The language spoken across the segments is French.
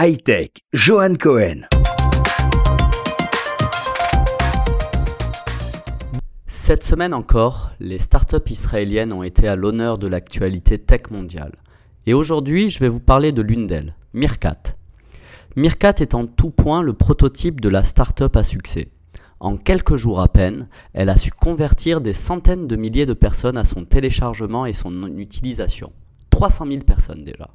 Hightech, Johan Cohen. Cette semaine encore, les startups israéliennes ont été à l'honneur de l'actualité tech mondiale. Et aujourd'hui, je vais vous parler de l'une d'elles, Mirkat. Mirkat est en tout point le prototype de la startup à succès. En quelques jours à peine, elle a su convertir des centaines de milliers de personnes à son téléchargement et son utilisation. 300 000 personnes déjà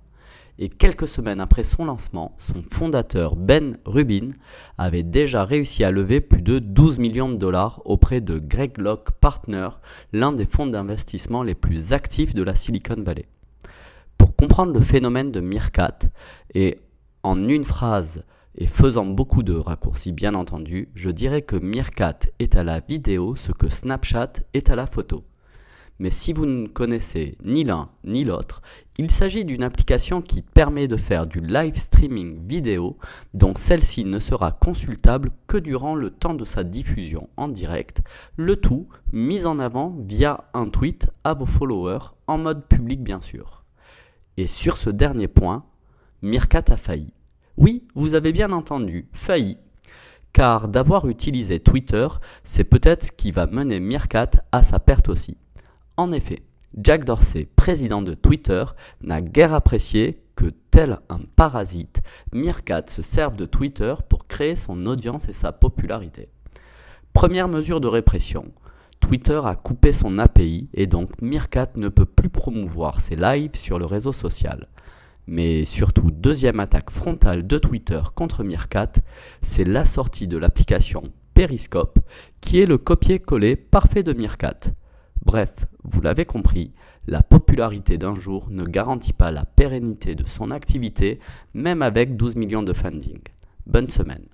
et quelques semaines après son lancement, son fondateur Ben Rubin avait déjà réussi à lever plus de 12 millions de dollars auprès de Greg Locke Partner, l'un des fonds d'investissement les plus actifs de la Silicon Valley. Pour comprendre le phénomène de Meerkat, et en une phrase et faisant beaucoup de raccourcis bien entendu, je dirais que Meerkat est à la vidéo ce que Snapchat est à la photo. Mais si vous ne connaissez ni l'un ni l'autre, il s'agit d'une application qui permet de faire du live streaming vidéo dont celle-ci ne sera consultable que durant le temps de sa diffusion en direct, le tout mis en avant via un tweet à vos followers en mode public bien sûr. Et sur ce dernier point, Mirkat a failli. Oui, vous avez bien entendu, failli. Car d'avoir utilisé Twitter, c'est peut-être ce qui va mener Mirkat à sa perte aussi. En effet, Jack Dorsey, président de Twitter, n'a guère apprécié que, tel un parasite, Meerkat se serve de Twitter pour créer son audience et sa popularité. Première mesure de répression. Twitter a coupé son API et donc Meerkat ne peut plus promouvoir ses lives sur le réseau social. Mais surtout, deuxième attaque frontale de Twitter contre Meerkat, c'est la sortie de l'application Periscope qui est le copier-coller parfait de Meerkat. Bref, vous l'avez compris, la popularité d'un jour ne garantit pas la pérennité de son activité, même avec 12 millions de funding. Bonne semaine.